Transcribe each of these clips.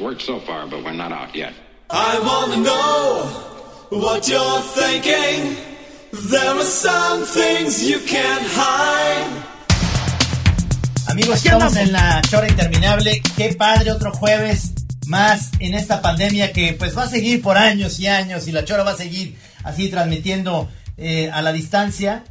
worked so far, but we're not out yet. I wanna know what you're thinking. There are some things you can't hide. Amigos, estamos en la chora interminable. Qué padre, otro jueves más en esta pandemia que pues va a seguir por años y años y la chora va a seguir así transmitiendo eh, a la distancia.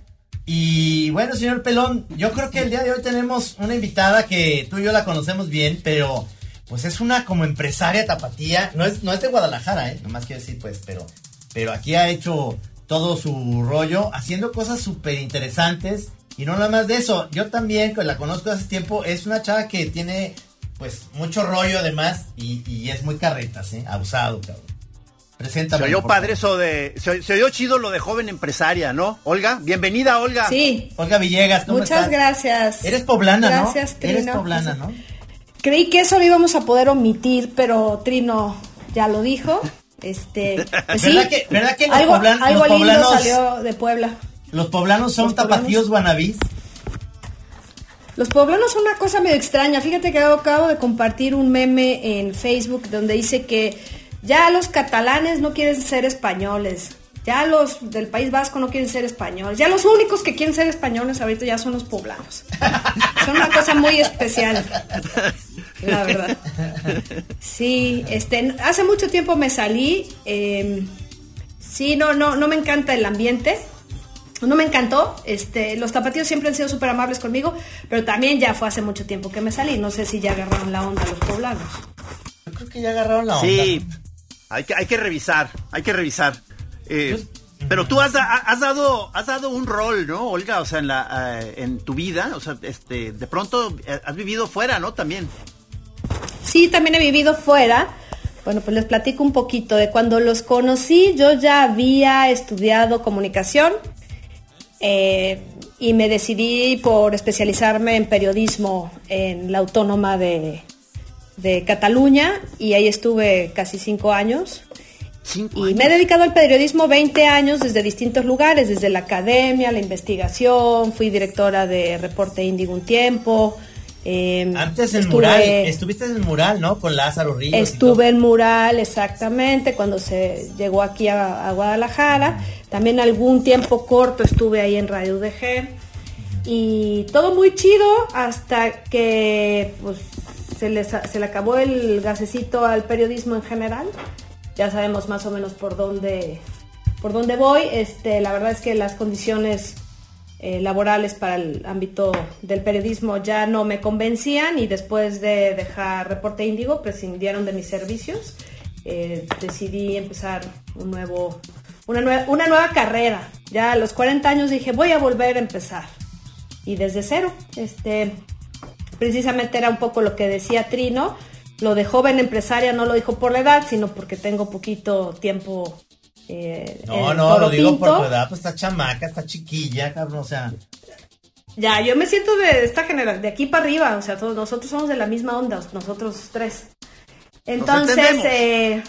Y bueno, señor Pelón, yo creo que el día de hoy tenemos una invitada que tú y yo la conocemos bien, pero pues es una como empresaria tapatía. No es, no es de Guadalajara, ¿eh? Nomás quiero decir pues, pero, pero aquí ha hecho todo su rollo, haciendo cosas súper interesantes. Y no nada más de eso, yo también, que la conozco hace tiempo, es una chava que tiene pues mucho rollo además y, y es muy carretas, ¿eh? Abusado, cabrón. Preséntame. Se oyó padre eso de. Se, se oyó chido lo de joven empresaria, ¿no? Olga, bienvenida, Olga. Sí, Olga Villegas, ¿cómo muchas estás? gracias. Eres poblana, ¿no? Gracias. Eres poblana, ¿no? Creí que eso lo íbamos a poder omitir, pero Trino ya lo dijo. Este, pues sí, ¿Verdad que- verdad que los algo, algo los lindo salió de Puebla. Los poblanos son Los poblanos- tapatíos guanabís. Los poblanos son una cosa medio extraña. Fíjate que acabo de compartir un meme en Facebook donde dice que ya los catalanes no quieren ser españoles. Ya los del País Vasco no quieren ser españoles. Ya los únicos que quieren ser españoles ahorita ya son los poblanos. Son una cosa muy especial. La verdad. Sí, este, hace mucho tiempo me salí. eh, sí, no, no, no me encanta el ambiente. No me encantó, este, los tapatíos siempre han sido súper amables conmigo, pero también ya fue hace mucho tiempo que me salí, no sé si ya agarraron la onda los poblanos. Yo creo que ya agarraron la onda. Sí, hay que, hay que revisar, hay que revisar. Eh, pero tú has, da- has dado has dado un rol, ¿no, Olga? O sea, en la eh, en tu vida, o sea, este, de pronto eh, has vivido fuera, ¿no? También. Sí, también he vivido fuera. Bueno, pues les platico un poquito de cuando los conocí. Yo ya había estudiado comunicación eh, y me decidí por especializarme en periodismo en la Autónoma de, de Cataluña y ahí estuve casi cinco años. Cinco Y me he dedicado al periodismo 20 años desde distintos lugares, desde la academia, la investigación, fui directora de Reporte Índigo un tiempo. eh, Antes estuve- mural, estuviste en el mural, ¿no? Con Lázaro Ríos. Estuve en Mural, exactamente, cuando se llegó aquí a, a Guadalajara. También algún tiempo corto estuve ahí en Radio UDG. Y todo muy chido hasta que pues, se, les, se le acabó el gasecito al periodismo en general. Ya sabemos más o menos por dónde, por dónde voy. Este, la verdad es que las condiciones eh, laborales para el ámbito del periodismo ya no me convencían y después de dejar Reporte Índigo prescindieron de mis servicios. Eh, decidí empezar un nuevo, una, nue- una nueva carrera. Ya a los 40 años dije, voy a volver a empezar. Y desde cero, este, precisamente era un poco lo que decía Trino. Lo de joven empresaria no lo dijo por la edad, sino porque tengo poquito tiempo. eh, No, en no, lo digo por tu edad, pues está chamaca, está chiquilla, cabrón, o sea. Ya, yo me siento de esta generación, de aquí para arriba, o sea, todos nosotros somos de la misma onda, nosotros tres. Entonces, entendemos. eh,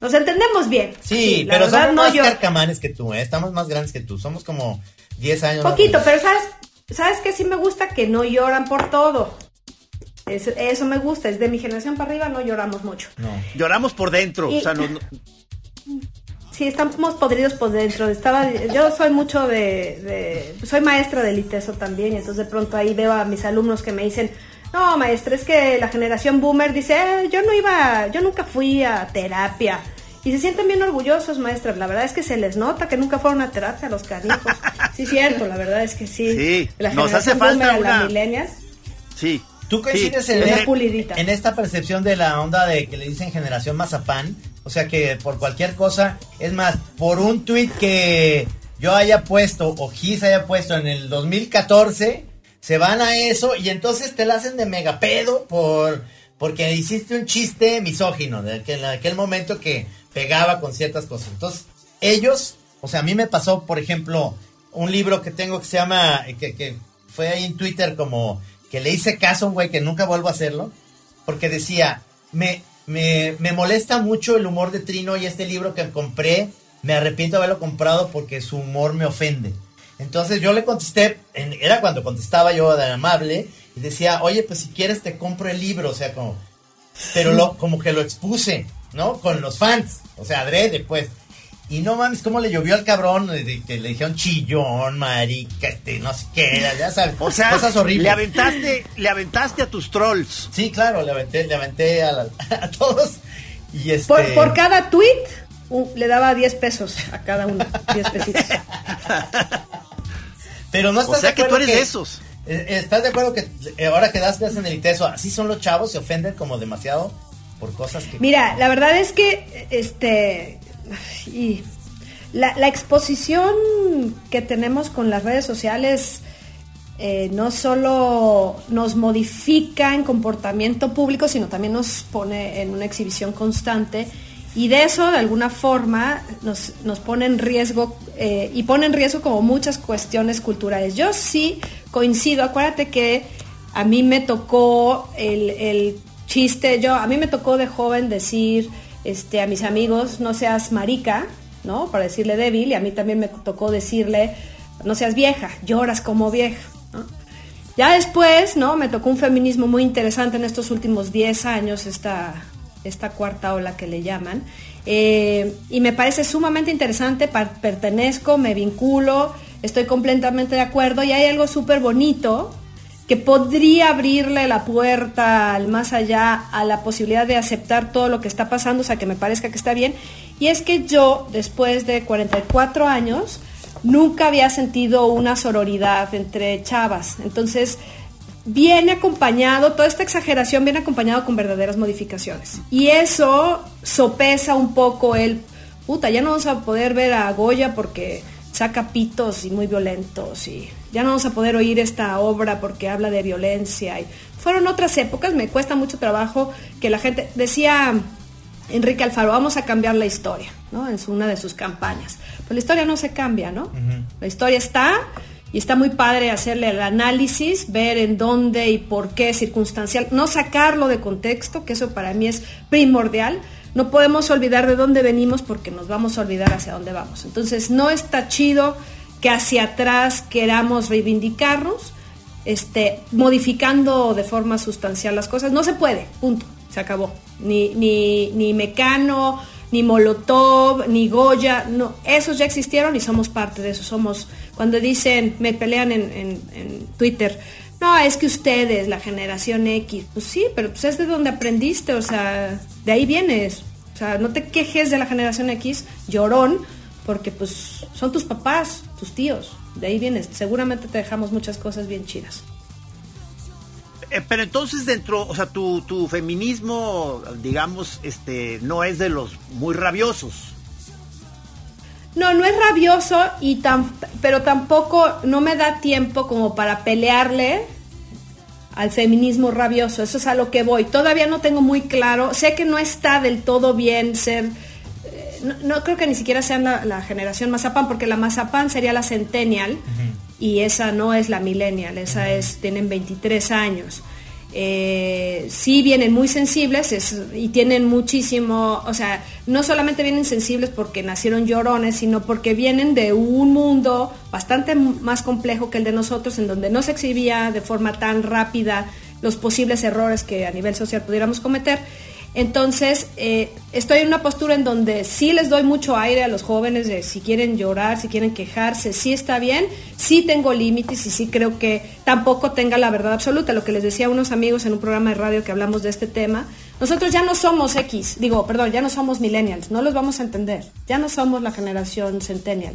nos entendemos bien. Sí, pero verdad, somos no más yo. carcamanes que tú, ¿eh? Estamos más grandes que tú, somos como 10 años. Poquito, pero ¿sabes, ¿sabes qué sí me gusta? Que no lloran por todo. Es- eso me gusta, es de mi generación para arriba, no lloramos mucho. No. Lloramos por dentro, Y- o sea, no, no- Sí, estamos podridos por dentro. Estaba, yo soy mucho de, de- soy maestra del ITESO también, y entonces de pronto ahí veo a mis alumnos que me dicen, no, maestra, es que la generación boomer dice, "Eh, yo no iba, yo nunca fui a terapia. Y se sienten bien orgullosos, maestras. La verdad es que se les nota que nunca fueron a terapia los canijos. Sí, cierto, la verdad es que sí. Sí, la nos hace generación falta boomer, la una- millennials, sí. ¿Tú coincides sí. en, esta percepción de la onda de que le dicen generación mazapán? O sea que por cualquier cosa, es más, por un tweet que yo haya puesto o Gis haya puesto en el 2014, se van a eso y entonces te la hacen de megapedo por porque hiciste un chiste misógino de aquel, en aquel momento que pegaba con ciertas cosas. Entonces, ellos, o sea, a mí me pasó, por ejemplo, un libro que tengo que se llama, eh, que, que fue ahí en Twitter como que le hice caso un güey que nunca vuelvo a hacerlo, porque decía, me, me, me molesta mucho el humor de Trino y este libro que compré, me arrepiento de haberlo comprado porque su humor me ofende. Entonces yo le contesté, era cuando contestaba yo de amable, y decía, oye, pues si quieres te compro el libro, o sea, como, pero lo, como que lo expuse, ¿no? Con los fans, o sea, adrede, pues. Y no mames, cómo le llovió al cabrón, le, le dijeron chillón, marica, este, no sé qué, ya sabes, O sea, cosas horribles. le aventaste, le aventaste a tus trolls. Sí, claro, le aventé, le aventé a, la- a todos. Y este... Por, por cada tweet le daba 10 pesos a cada uno, 10 pesitos. Pero no O estás sea de que tú eres de esos. Eh, ¿Estás de acuerdo que eh, ahora que das clases en el ITESO, así son los chavos, se ofenden como demasiado por cosas que... Mira, la verdad es que este y la, la exposición que tenemos con las redes sociales eh, no solo nos modifica en comportamiento público, sino también nos pone en una exhibición constante. Y de eso, de alguna forma, nos, nos pone en riesgo eh, y pone en riesgo como muchas cuestiones culturales. Yo sí coincido, acuérdate que a mí me tocó el, el chiste, yo a mí me tocó de joven decir este, a mis amigos, no seas marica, ¿no? Para decirle débil, y a mí también me tocó decirle, no seas vieja, lloras como vieja. Ya después, ¿no? Me tocó un feminismo muy interesante en estos últimos 10 años, esta, esta cuarta ola que le llaman. Eh, y me parece sumamente interesante, pertenezco, me vinculo, estoy completamente de acuerdo y hay algo súper bonito que podría abrirle la puerta al más allá a la posibilidad de aceptar todo lo que está pasando, o sea, que me parezca que está bien. Y es que yo, después de 44 años, nunca había sentido una sororidad entre chavas. Entonces, viene acompañado, toda esta exageración viene acompañado con verdaderas modificaciones. Y eso sopesa un poco el, puta, ya no vamos a poder ver a Goya porque saca pitos y muy violentos y ya no vamos a poder oír esta obra porque habla de violencia. Y fueron otras épocas, me cuesta mucho trabajo que la gente, decía Enrique Alfaro, vamos a cambiar la historia, ¿no? En su- una de sus campañas. Pues la historia no se cambia, ¿no? La historia está y está muy padre hacerle el análisis, ver en dónde y por qué circunstancial, no sacarlo de contexto, que eso para mí es primordial. No podemos olvidar de dónde venimos porque nos vamos a olvidar hacia dónde vamos. Entonces no está chido que hacia atrás queramos reivindicarnos, este, modificando de forma sustancial las cosas. No se puede, punto, se acabó. Ni, ni, ni Mecano, ni Molotov, ni Goya, no, esos ya existieron y somos parte de eso. Somos, cuando dicen, me pelean en, en- en Twitter, no, es que ustedes, la generación X, pues sí, pero pues es de donde aprendiste, o sea, de ahí vienes. O sea, no te quejes de la generación X, llorón, porque pues son tus papás, tus tíos, de ahí vienes. Seguramente te dejamos muchas cosas bien chidas. Eh, pero entonces dentro, o sea, tu, tu feminismo, digamos, este, no es de los muy rabiosos. No, no es rabioso y tan, pero tampoco no me da tiempo como para pelearle al feminismo rabioso. Eso es a lo que voy. Todavía no tengo muy claro. Sé que no está del todo bien ser. No, no creo que ni siquiera sean la, la generación Mazapán, porque la Mazapán sería la Centennial y esa no es la Millennial. Esa es tienen 23 años. Eh, sí vienen muy sensibles es- y tienen muchísimo, o sea, no solamente vienen sensibles porque nacieron llorones, sino porque vienen de un mundo bastante más complejo que el de nosotros, en donde no se exhibía de forma tan rápida los posibles errores que a nivel social pudiéramos cometer. Entonces, eh, estoy en una postura en donde sí les doy mucho aire a los jóvenes de si quieren llorar, si quieren quejarse, sí está bien, sí tengo límites y sí creo que tampoco tenga la verdad absoluta. Lo que les decía a unos amigos en un programa de radio que hablamos de este tema, nosotros ya no somos X, digo, perdón, ya no somos millennials, no los vamos a entender, ya no somos la generación centennial.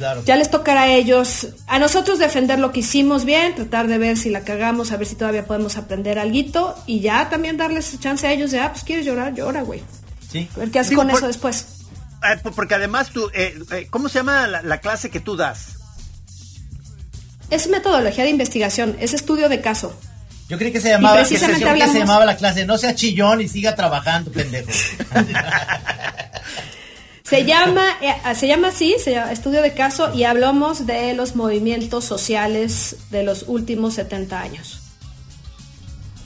Claro. Ya les tocará a ellos, a nosotros defender lo que hicimos bien, tratar de ver si la cagamos, a ver si todavía podemos aprender algo y ya también darles chance a ellos de, ah, pues quieres llorar, llora, güey. Sí. A ver qué haces Digo, con por- eso después. Eh, por- porque además tú, eh, eh, ¿cómo se llama la, la clase que tú das? Es metodología de investigación, es estudio de caso. Yo creí que se llamaba, que se, que se llamaba la clase, no sea chillón y siga trabajando, pendejo. Se llama, eh, se llama así, se llama estudio de caso y hablamos de los movimientos sociales de los últimos 70 años.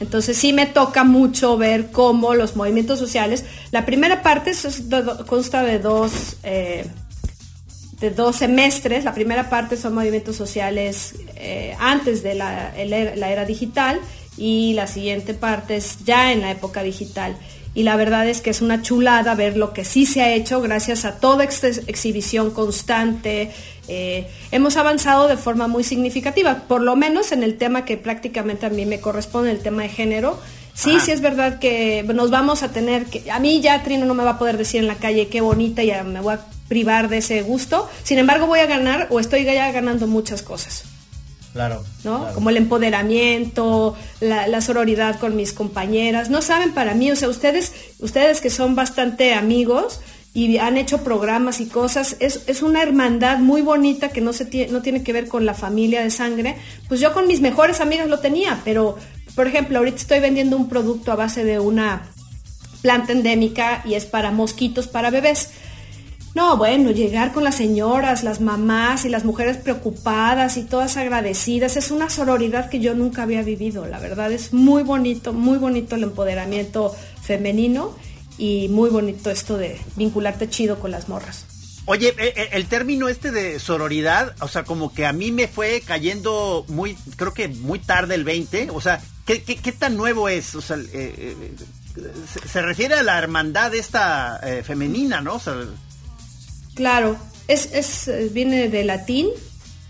Entonces sí me toca mucho ver cómo los movimientos sociales, la primera parte consta de dos, eh, de dos semestres, la primera parte son movimientos sociales eh, antes de era- la era digital y la siguiente parte es ya en la época digital. Y la verdad es que es una chulada ver lo que sí se ha hecho gracias a toda esta exhibición constante. Eh, hemos avanzado de forma muy significativa, por lo menos en el tema que prácticamente a mí me corresponde, el tema de género. Sí, sí es verdad que nos vamos a tener que... A mí ya Trino no me va a poder decir en la calle qué bonita, ya me voy a privar de ese gusto. Sin embargo, voy a ganar o estoy ya ganando muchas cosas. Claro, ¿no? Como el empoderamiento, la, sororidad con mis compañeras. No saben para mí, o sea, ustedes, ustedes que son bastante amigos y han hecho programas y cosas, es, es una hermandad muy bonita que no, se no tiene que ver con la familia de sangre. Pues yo con mis mejores amigas lo tenía, pero, por ejemplo, ahorita estoy vendiendo un producto a base de una planta endémica y es para mosquitos para bebés. No, bueno, llegar con las señoras, las mamás y las mujeres preocupadas y todas agradecidas, es una sororidad que yo nunca había vivido. La verdad es muy bonito, muy bonito el empoderamiento femenino y muy bonito esto de vincularte chido con las morras. Oye, eh, eh, el término este de sororidad, o sea, como que a mí me fue cayendo muy, creo que muy tarde el 20, o sea, ¿qué, tan nuevo es? O sea, eh, se, refiere a la hermandad esta femenina, ¿no? O sea, Claro, es, es, eh, viene de latín.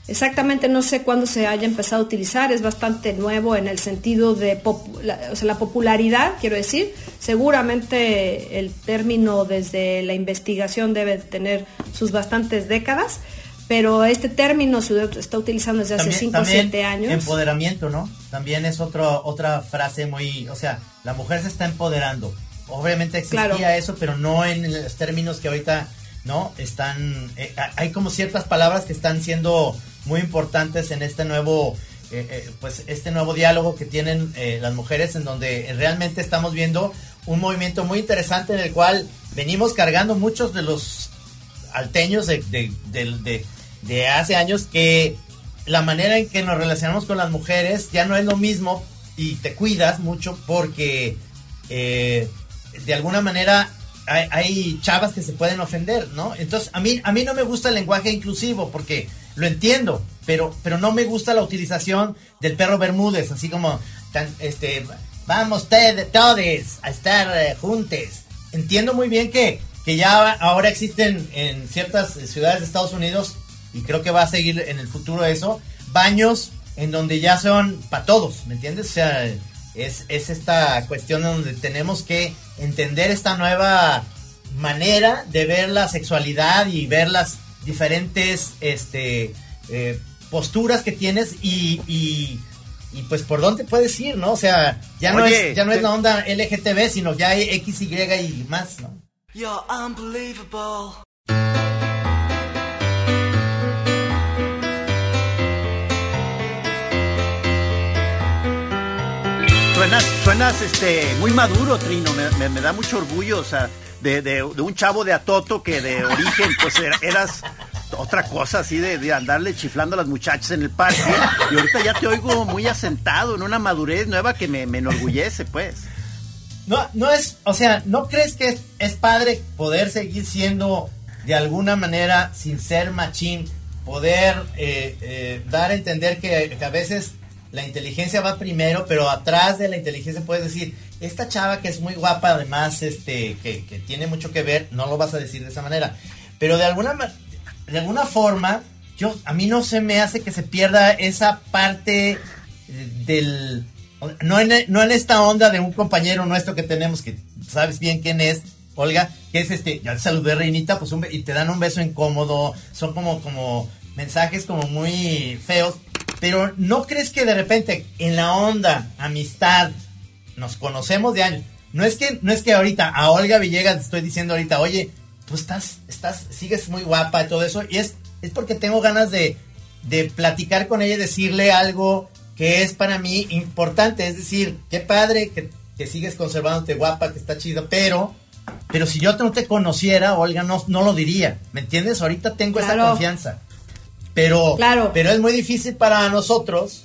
Exactamente no sé cuándo se haya empezado a utilizar, es bastante nuevo en el sentido de la, o sea, la popularidad, quiero decir. Seguramente el término desde la investigación debe tener sus bastantes décadas, pero este término se está utilizando desde hace 5 o 7 años. Empoderamiento, ¿no? También es otro, otra frase muy, o sea, la mujer se está empoderando. Obviamente existía eso, pero no en los términos que ahorita ¿no? Están, eh, hay como ciertas palabras que están siendo muy importantes en este nuevo, eh, eh, pues este nuevo diálogo que tienen las mujeres en donde realmente estamos viendo un movimiento muy interesante en el cual venimos cargando muchos de los alteños de, de, hace años que la manera en que nos relacionamos con las mujeres ya no es lo mismo y te cuidas mucho porque de alguna manera hay, chavas que se pueden ofender, ¿no? Entonces, a mí, a mí no me gusta el lenguaje inclusivo porque lo entiendo, pero, pero no me gusta la utilización del perro Bermúdez, así como, tan, este, vamos todos a estar eh, juntos. Entiendo muy bien que, que ya ahora existen en ciertas ciudades de Estados Unidos, y creo que va a seguir en el futuro eso, baños en donde ya son para todos, ¿me entiendes? O sea, es, es esta cuestión donde tenemos que entender esta nueva manera de ver la sexualidad y ver las diferentes este, eh, posturas que tienes y, y, pues por dónde puedes ir, ¿no? O sea, ya no es, ya no es la onda LGTB, sino ya hay X, Y y más, ¿no? unbelievable. Suenas, este, muy maduro, Trino. Me, da mucho orgullo, o sea, de, un chavo de Atoto que de origen, pues eras otra cosa así de, andarle chiflando a las muchachas en el parque. Y ahorita ya te oigo muy asentado en una madurez nueva que me, enorgullece, pues. No, no es, o sea, ¿no crees que es, padre poder seguir siendo de alguna manera, sin ser machín, poder eh, eh, dar a entender que a veces la inteligencia va primero, pero atrás de la inteligencia puedes decir, esta chava que es muy guapa, además, este, que, tiene mucho que ver, no lo vas a decir de esa manera. Pero de alguna, de alguna forma, yo, a mí no se me hace que se pierda esa parte del... No en, no en esta onda de un compañero nuestro que tenemos, que sabes bien quién es, Olga, que es este, ya te saludé Reinita, pues y te dan un beso incómodo, son como, como mensajes como muy feos, pero ¿no crees que de repente en la onda, amistad, nos conocemos de años? No es que, no es que ahorita a Olga Villegas estoy diciendo ahorita, oye, tú estás, estás, sigues muy guapa y todo eso, y es, es porque tengo ganas de, de platicar con ella y decirle algo que es para mí importante. Es decir, qué padre que, que sigues conservándote guapa, que está chido, pero, pero si yo no te conociera, Olga, no, no lo diría. ¿Me entiendes? Ahorita tengo esa confianza. Pero, pero es muy difícil para nosotros,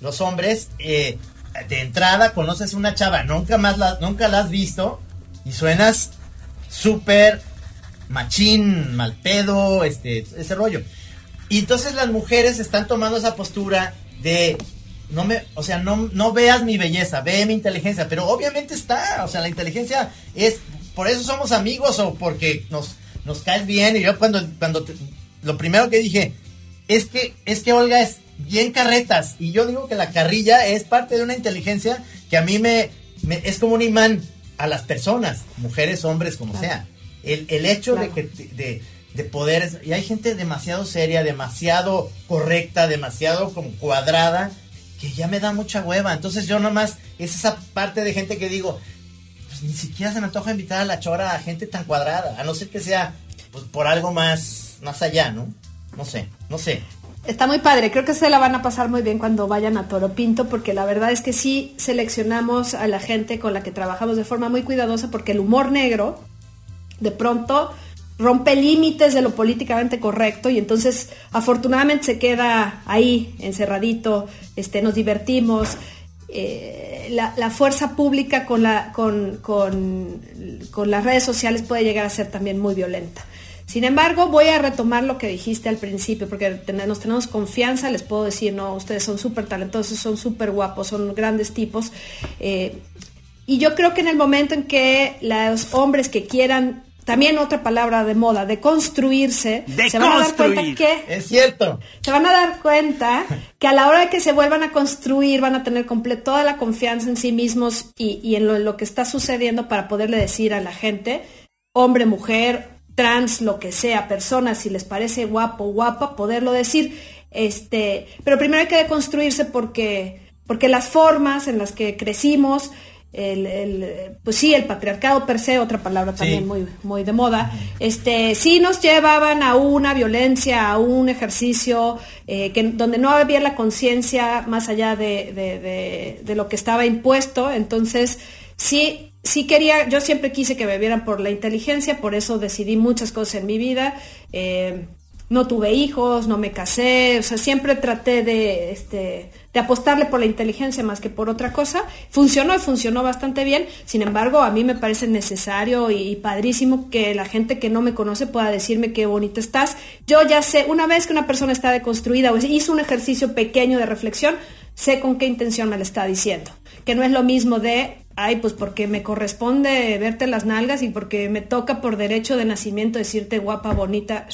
los hombres, eh, de entrada conoces una chava, nunca más la, nunca la has visto y suenas súper machín, mal pedo, este, ese rollo. Y entonces las mujeres están tomando esa postura de no me, o sea, no, no veas mi belleza, ve mi inteligencia, pero obviamente está, o sea, la inteligencia es, por eso somos amigos o porque nos, nos caes bien y yo cuando, cuando lo primero que dije es que, es que Olga es bien carretas y yo digo que la carrilla es parte de una inteligencia que a mí me, es como un imán a las personas, mujeres, hombres, como sea. El, el hecho de que, de, de poder, y hay gente demasiado seria, demasiado correcta, demasiado como cuadrada, que ya me da mucha hueva. Entonces yo nomás, es esa parte de gente que digo, pues ni siquiera se me antoja invitar a la chora a gente tan cuadrada, a no ser que sea pues, por algo más, más allá, ¿no? No sé, no sé. Está muy padre, creo que se la van a pasar muy bien cuando vayan a Toro Pinto, porque la verdad es que sí seleccionamos a la gente con la que trabajamos de forma muy cuidadosa, porque el humor negro, de pronto, rompe límites de lo políticamente correcto y entonces afortunadamente se queda ahí encerradito, este, nos divertimos. Eh, la, fuerza pública con, la, con, con, con, las redes sociales puede llegar a ser también muy violenta. Sin embargo, voy a retomar lo que dijiste al principio, porque nos tenemos confianza, les puedo decir, no, ustedes son súper talentosos, son súper guapos, son grandes tipos. Eh, y yo creo que en el momento en que los hombres que quieran también otra palabra de moda, de construirse, se van a dar cuenta que es cierto. Se van a dar cuenta que a la hora de que se vuelvan a construir van a tener toda la confianza en sí mismos y, en, lo, que está sucediendo para poderle decir a la gente, hombre, mujer, trans, lo que sea, persona, si les parece guapo, guapa, poderlo decir. Este, pero primero hay que deconstruirse porque, porque las formas en las que crecimos, el, el, pues sí, el patriarcado per se, otra palabra también muy, muy de moda, este, sí nos llevaban a una violencia, a un ejercicio eh, que, donde no había la conciencia más allá de, de, de, lo que estaba impuesto. Entonces, sí, sí quería, yo siempre quise que me vieran por la inteligencia, por eso decidí muchas cosas en mi vida. Eh, no tuve hijos, no me casé, o sea, siempre traté de, este, de apostarle por la inteligencia más que por otra cosa. Funcionó y funcionó bastante bien. Sin embargo, a mí me parece necesario y, padrísimo que la gente que no me conoce pueda decirme qué bonita estás. Yo ya sé, una vez que una persona está deconstruida o hizo un ejercicio pequeño de reflexión, sé con qué intención me lo está diciendo. Que no es lo mismo de, ay, pues porque me corresponde verte las nalgas y porque me toca por derecho de nacimiento decirte guapa, bonita.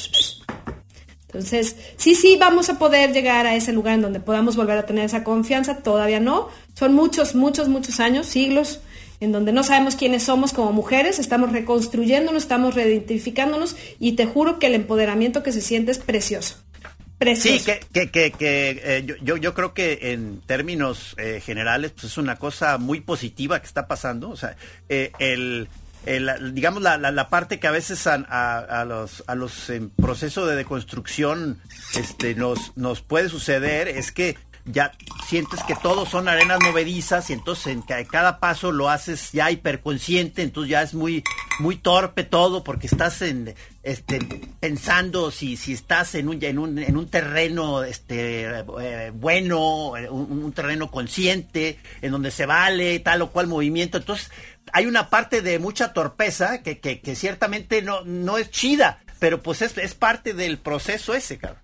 Entonces, sí, sí, vamos a poder llegar a ese lugar en donde podamos volver a tener esa confianza, todavía no. Son muchos, muchos, muchos años, siglos, en donde no sabemos quiénes somos como mujeres, estamos reconstruyéndonos, estamos reidentificándonos y te juro que el empoderamiento que se siente es precioso. Sí, que, que, que, eh, yo, yo creo que en términos eh, generales pues es una cosa muy positiva que está pasando. O sea, eh, el digamos, la, la, parte que a veces a, a, los, a los en proceso de deconstrucción este, nos, nos puede suceder es que ya sientes que todos son arenas movedizas y entonces en cada paso lo haces ya hiperconsciente, entonces ya es muy muy torpe todo porque estás en este pensando si si estás en un en un, en un terreno este eh, bueno, un, terreno consciente en donde se vale tal o cual movimiento, entonces hay una parte de mucha torpeza que, que, que ciertamente no, no es chida, pero pues es, es parte del proceso ese, cabrón.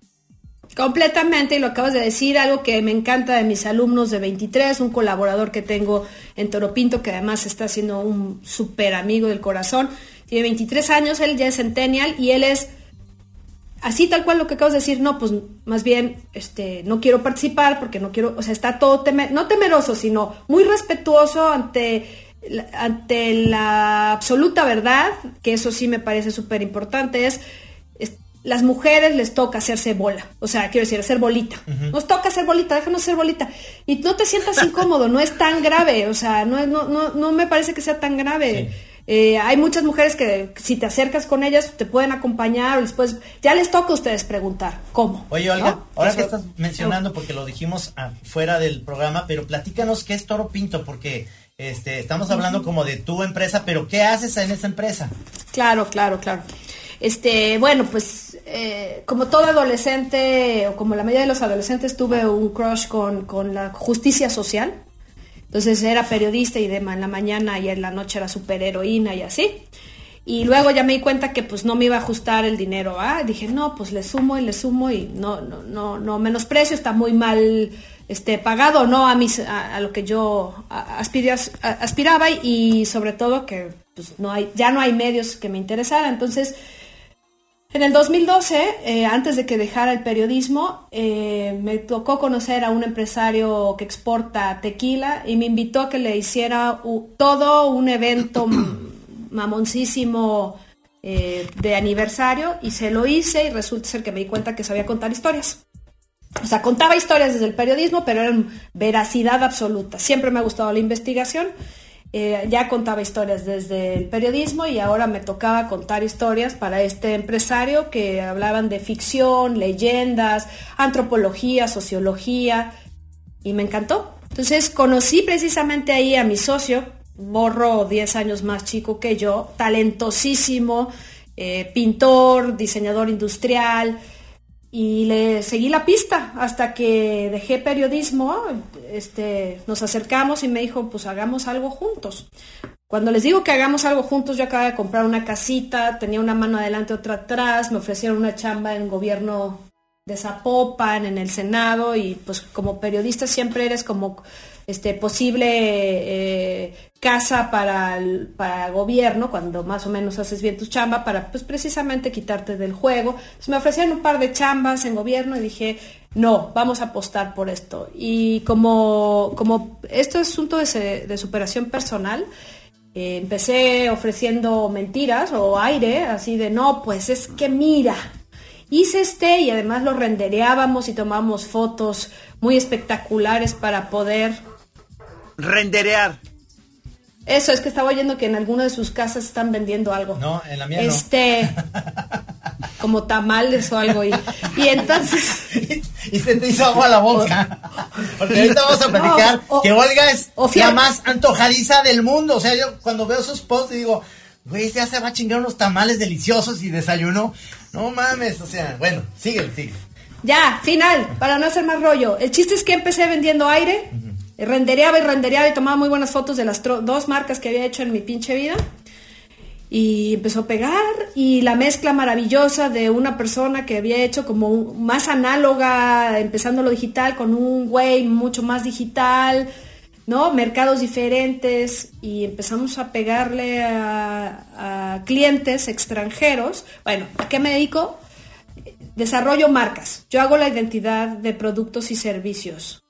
Completamente, y lo acabas de decir, algo que me encanta de mis alumnos de 23, un colaborador que tengo en Toropinto, que además está siendo un súper amigo del corazón, tiene 23 años, él ya es centennial y él es así tal cual lo que acabas de decir, no, pues más bien, este, no quiero participar porque no quiero, o sea, está todo, no temeroso, sino muy respetuoso ante ante la absoluta verdad, que eso sí me parece súper importante, es, las mujeres les toca hacerse bola, o sea, quiero decir, hacer bolita. Nos toca hacer bolita, déjanos hacer bolita. Y no te sientas incómodo, no es tan grave, o sea, no, no, no, no me parece que sea tan grave. Eh, hay muchas mujeres que si te acercas con ellas te pueden acompañar, después ya les toca a ustedes preguntar cómo. Oye, Olga, ahora que estás mencionando, porque lo dijimos fuera del programa, pero platícanos qué es Toro Pinto, porque este, estamos hablando como de tu empresa, pero ¿qué haces en esa empresa? Claro, claro, claro. Este, bueno, pues eh, como todo adolescente, o como la mayoría de los adolescentes, tuve un crush con, la justicia social. Entonces era periodista y de en la mañana y en la noche era superheroína y así. y luego ya me di cuenta que pues no me iba a ajustar el dinero, ¿ah? Dije, no, pues le sumo y le sumo y no, no, no, no menosprecio, está muy mal este, pagado, no a, mis, a, lo que yo aspiraba y sobre todo que pues, no hay, ya no hay medios que me interesaran. Entonces, en el 2012, eh, antes de que dejara el periodismo, eh, me tocó conocer a un empresario que exporta tequila y me invitó a que le hiciera todo un evento mamoncísimo eh, de aniversario y se lo hice y resulta ser que me di cuenta que sabía contar historias. O sea, contaba historias desde el periodismo, pero eran veracidad absoluta. Siempre me ha gustado la investigación. Eh, ya contaba historias desde el periodismo y ahora me tocaba contar historias para este empresario que hablaban de ficción, leyendas, antropología, sociología y me encantó. Entonces conocí precisamente ahí a mi socio, morro 10 años más chico que yo, talentosísimo, eh, pintor, diseñador industrial, y le seguí la pista hasta que dejé periodismo, este, nos acercamos y me dijo, pues hagamos algo juntos. Cuando les digo que hagamos algo juntos, yo acabo de comprar una casita, tenía una mano adelante, otra atrás, me ofrecieron una chamba en gobierno de Zapopan, en el Senado, y pues como periodista siempre eres como este, posible eh, casa para el para gobierno, cuando más o menos haces bien tu chamba, para pues precisamente quitarte del juego. me ofrecieron un par de chambas en gobierno y dije, no, vamos a apostar por esto. Y como, como esto es asunto de, de superación personal, eh, empecé ofreciendo mentiras o aire, así de, no, pues es que mira, hice este y además lo rendereábamos y tomamos fotos muy espectaculares para poder renderear. Eso, es que estaba oyendo que en alguna de sus casas están vendiendo algo. No, en la mía Este, como tamales o algo. Y, y entonces... y se te hizo agua la boca. Porque ahorita vamos a platicar que Olga es la más antojadiza del mundo. O sea, yo cuando veo sus posts digo, güey, ya se va a chingar unos tamales deliciosos y desayuno. No mames, o sea, bueno, sigue, sigue. Ya, final, para no hacer más rollo. El chiste es que empecé vendiendo aire rendereaba y rendereaba y tomaba muy buenas fotos de las dos marcas que había hecho en mi pinche vida. Y empezó a pegar y la mezcla maravillosa de una persona que había hecho como más análoga, empezando lo digital, con un güey mucho más digital, ¿no? Mercados diferentes y empezamos a pegarle a, a clientes extranjeros. Bueno, ¿a qué me dedico? Desarrollo marcas. Yo hago la identidad de productos y servicios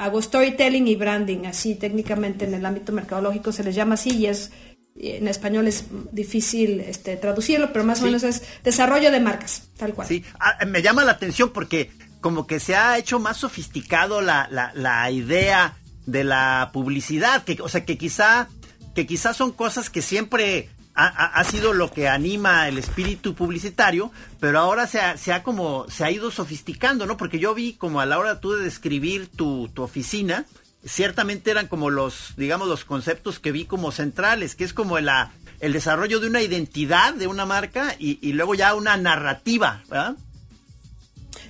hago storytelling y branding, así técnicamente en el ámbito mercadológico se les llama así y es en español es difícil este, traducirlo, pero más o menos es desarrollo de marcas, tal cual. Sí, ah, me llama la atención porque como que se ha hecho más sofisticado la, la, la idea de la publicidad, que, o sea, que quizá, que quizá son cosas que siempre ha, sido lo que anima el espíritu publicitario, pero ahora se ha, se ha, como, se ha ido sofisticando, ¿no? Porque yo vi como a la hora tú de describir tu, tu oficina, ciertamente eran como los, digamos, los conceptos que vi como centrales, que es como la, el desarrollo de una identidad de una marca y, y luego ya una narrativa, ¿verdad?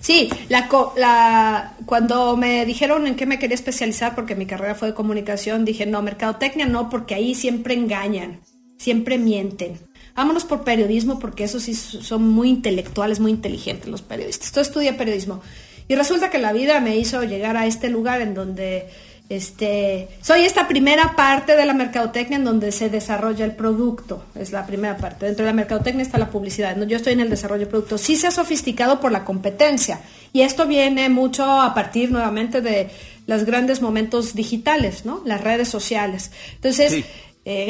Sí, la, la, cuando me dijeron en qué me quería especializar, porque mi carrera fue de comunicación, dije, no, mercadotecnia no, porque ahí siempre engañan siempre mienten. Vámonos por periodismo porque esos sí son muy intelectuales, muy inteligentes los periodistas. Tú estudié periodismo y resulta que la vida me hizo llegar a este lugar en donde este, soy esta primera parte de la mercadotecnia en donde se desarrolla el producto, es la primera parte. Dentro de la mercadotecnia está la publicidad, yo estoy en el desarrollo del producto. Sí se ha sofisticado por la competencia y esto viene mucho a partir nuevamente de los grandes momentos digitales, ¿no? Las redes sociales. Entonces, eh,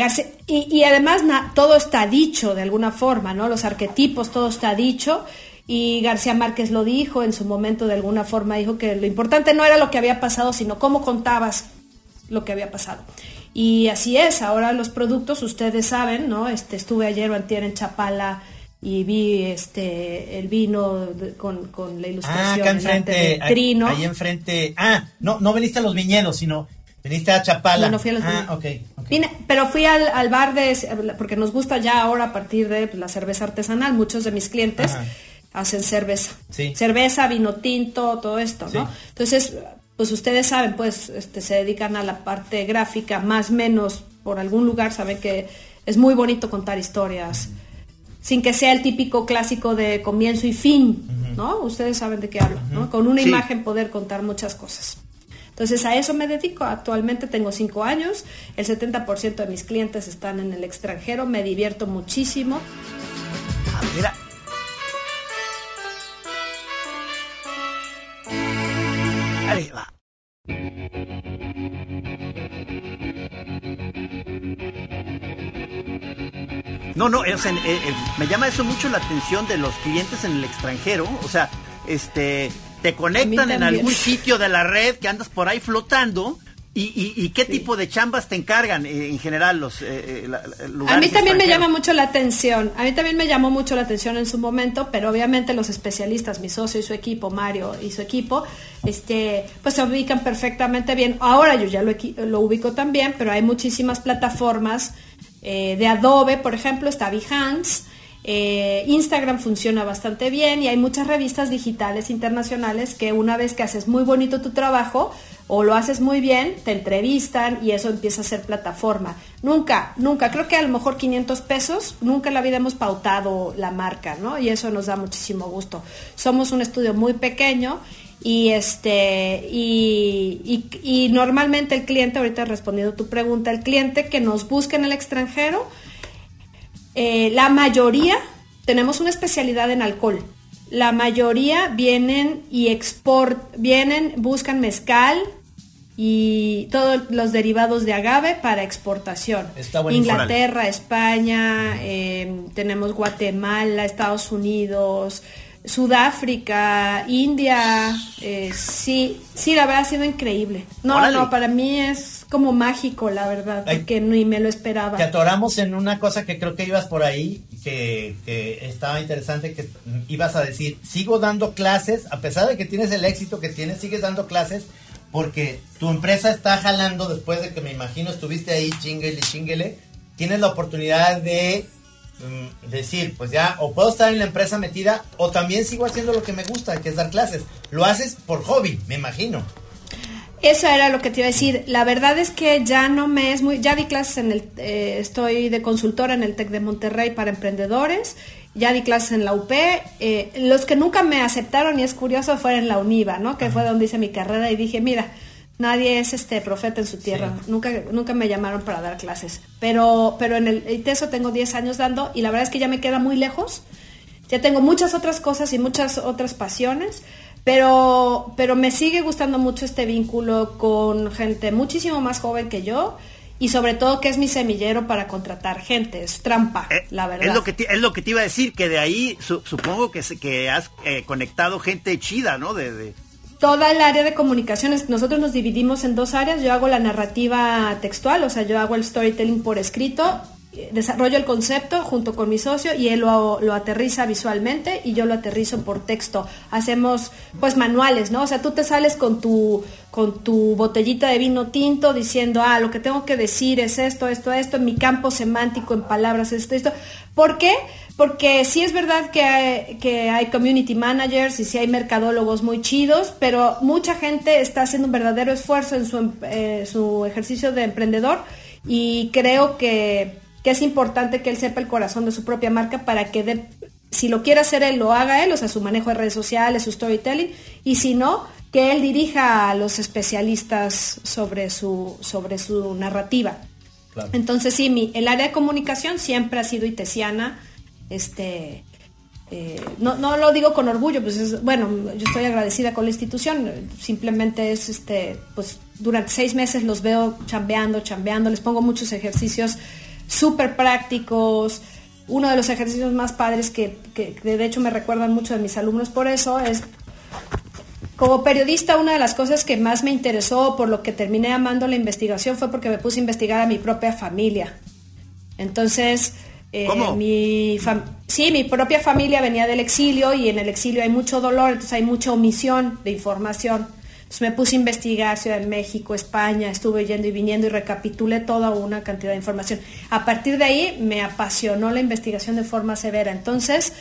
y, además todo está dicho de alguna forma, ¿no? Los arquetipos, todo está dicho. Y García Márquez lo dijo en su momento, de alguna forma, dijo que lo importante no era lo que había pasado, sino cómo contabas lo que había pasado. Y así es, ahora los productos, ustedes saben, ¿no? Este, estuve ayer o antier en Chapala y vi este el vino con, con, la ilustración ah, enfrente, trino. Ahí, enfrente. Ah, no, no veniste a los viñedos, sino Viniste a Chapala. No, no fui a los ah, pero fui al, bar de, porque nos gusta ya ahora a partir de la cerveza artesanal, muchos de mis clientes hacen cerveza. Cerveza, vino tinto, todo esto, ¿no? Entonces, pues ustedes saben, pues este, se dedican a la parte gráfica, más o menos por algún lugar saben que es muy bonito contar historias. Sin que sea el típico clásico de comienzo y fin, ¿no? Ustedes saben de qué hablo, ¿no? Con una imagen poder contar muchas cosas. Entonces a eso me dedico. Actualmente tengo cinco años, el 70% de mis clientes están en el extranjero, me divierto muchísimo. Ah, mira. Ahí va. No, no, me llama eso mucho la atención de los clientes en el extranjero. O sea, este, te conectan en algún sitio de la red que andas por ahí flotando. ¿Y, qué tipo de chambas te encargan eh, en general los lugares? A mí también me llama mucho la atención. A mí también me llamó mucho la atención en su momento, pero obviamente los especialistas, mi socio y su equipo, Mario y su equipo, este, pues se ubican perfectamente bien. Ahora yo ya lo, lo ubico también, pero hay muchísimas plataformas eh, de Adobe, por ejemplo, está Behance. Eh, Instagram funciona bastante bien y hay muchas revistas digitales internacionales que una vez que haces muy bonito tu trabajo o lo haces muy bien, te entrevistan y eso empieza a ser plataforma. Nunca, nunca, creo que a lo mejor 500 pesos, nunca en la vida hemos pautado la marca, ¿no? Y eso nos da muchísimo gusto. Somos un estudio muy pequeño y este y, y, normalmente el cliente, ahorita he respondido tu pregunta, el cliente que nos busca en el extranjero, eh, la mayoría tenemos una especialidad en alcohol. La mayoría vienen y export, vienen, buscan mezcal y todos los derivados de agave para exportación. Inglaterra, España, eh, tenemos Guatemala, Estados Unidos, Sudáfrica, India, eh, sí, sí, la verdad ha sido increíble. No, no, para mí es como mágico, la verdad, porque ni me lo esperaba. Te atoramos en una cosa que creo que ibas por ahí, que, que estaba interesante, que ibas a decir, sigo dando clases, a pesar de que tienes el éxito que tienes, sigues dando clases, porque tu empresa está jalando después de que me imagino estuviste ahí chinguele, chinguele, tienes la oportunidad de decir, pues ya, o puedo estar en la empresa metida, o también sigo haciendo lo que me gusta, que es dar clases. Lo haces por hobby, me imagino. Eso era lo que te iba a decir. La verdad es que ya no me es muy. Ya di clases en el. Eh, estoy de consultora en el TEC de Monterrey para emprendedores. Ya di clases en la UP. Eh, los que nunca me aceptaron, y es curioso, fueron en la UNIVA, ¿no? Que fue donde hice mi carrera y dije, mira, nadie es este profeta en su tierra. Nunca, nunca me llamaron para dar clases. Pero, pero en el ITESO tengo 10 años dando y la verdad es que ya me queda muy lejos. Ya tengo muchas otras cosas y muchas otras pasiones, pero, pero me sigue gustando mucho este vínculo con gente muchísimo más joven que yo y sobre todo que es mi semillero para contratar gente, es trampa, eh, la verdad. Es lo que te, es lo que te iba a decir, que de ahí supongo que, que has eh, conectado gente chida, ¿no? de toda el área de comunicaciones, nosotros nos dividimos en dos áreas. Yo hago la narrativa textual, o sea, yo hago el storytelling por escrito, desarrollo el concepto junto con mi socio y él lo, lo, aterriza visualmente y yo lo aterrizo por texto. Hacemos pues manuales, ¿no? O sea, tú te sales con tu, con tu botellita de vino tinto diciendo, ah, lo que tengo que decir es esto, esto, esto, en mi campo semántico, en palabras, esto, esto. ¿Por qué? Porque sí es verdad que hay, que hay community managers y sí hay mercadólogos muy chidos, pero mucha gente está haciendo un verdadero esfuerzo en su, eh, su ejercicio de emprendedor y creo que, es importante que él sepa el corazón de su propia marca para que si lo quiere hacer él, lo haga él, o sea, su manejo de redes sociales, su storytelling, y si no, que él dirija a los especialistas sobre su, sobre su narrativa. Entonces, sí, mi, el área de comunicación siempre ha sido itesiana, este, eh, no, no lo digo con orgullo, pues es, bueno, yo estoy agradecida con la institución, simplemente es, este, pues durante seis meses los veo chambeando, chambeando, les pongo muchos ejercicios súper prácticos. Uno de los ejercicios más padres que, que, de hecho me recuerdan mucho de mis alumnos por eso es, como periodista, una de las cosas que más me interesó, por lo que terminé amando la investigación, fue porque me puse a investigar a mi propia familia. Entonces, eh, mi sí, mi propia familia venía del exilio y en el exilio hay mucho dolor, entonces hay mucha omisión de información. Entonces me puse a investigar Ciudad de México, España, estuve yendo y viniendo y recapitulé toda una cantidad de información. A partir de ahí me apasionó la investigación de forma severa. Entonces,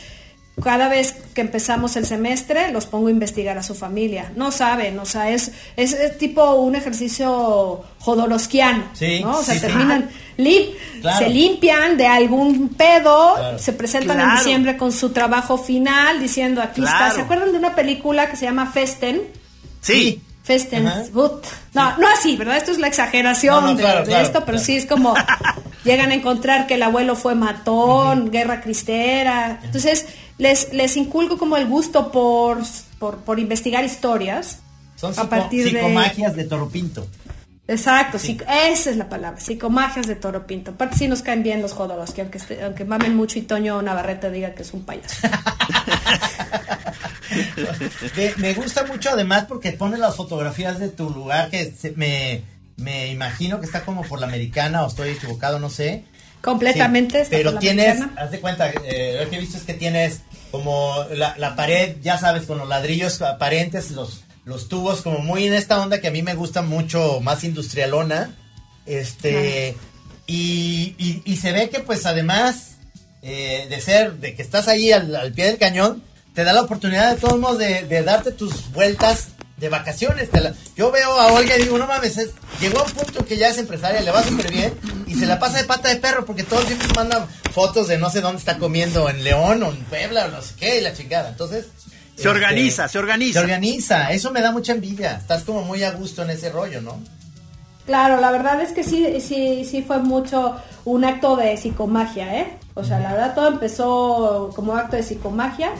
cada vez que empezamos el semestre los pongo a investigar a su familia. No saben, o sea, es, es, es tipo un ejercicio jodorowskiano, Sí, ¿no? O sea, sí, sí. terminan, lim- Claro. se limpian de algún pedo, Claro. se presentan en diciembre con su trabajo final diciendo aquí está. ¿Se acuerdan de una película que se llama Festen? Sí. Festen, Ajá. Gut. No, no así, ¿verdad? Esto es la exageración No, no, de, claro, de claro, esto, pero claro. sí es como llegan a encontrar que el abuelo fue matón, guerra cristera. Entonces, les, les inculco como el gusto por, por, por investigar historias. Son a partir de- psicomagias de Toro Pinto. Exacto, psico- esa es la palabra, psicomagias de Toro Pinto. Aparte sí nos caen bien los Jodorowsky, aunque, aunque mamen mucho y Toño Navarrete diga que es un payaso. Me, me gusta mucho además porque pone las fotografías de tu lugar que se- me, me imagino que está como por la americana o estoy equivocado, no sé. Completamente. Sí, está pero por la tienes, haz de cuenta, eh, lo que he visto es que tienes como la, la pared, ya sabes, con los ladrillos aparentes, los, los tubos, como muy en esta onda que a mí me gusta mucho, más industrialona. Este, y, y, y se ve que pues además eh, de ser, de que estás ahí al, al pie del cañón, te da la oportunidad de todos modos de, de darte tus vueltas de vacaciones. Te la- yo veo a Olga y digo, no mames, es- llegó a un punto que ya es empresaria, le va súper bien y se la pasa de pata de perro porque todos siempre mandan fotos de no sé dónde está comiendo, en León o en Puebla o no sé qué, y la chingada. Entonces... Se organiza, se organiza. Se organiza, eso me da mucha envidia. Estás como muy a gusto en ese rollo, ¿no? Claro, la verdad es que sí, sí, sí fue mucho un acto de psicomagia, ¿eh? O sea, la verdad todo empezó como acto de psicomagia.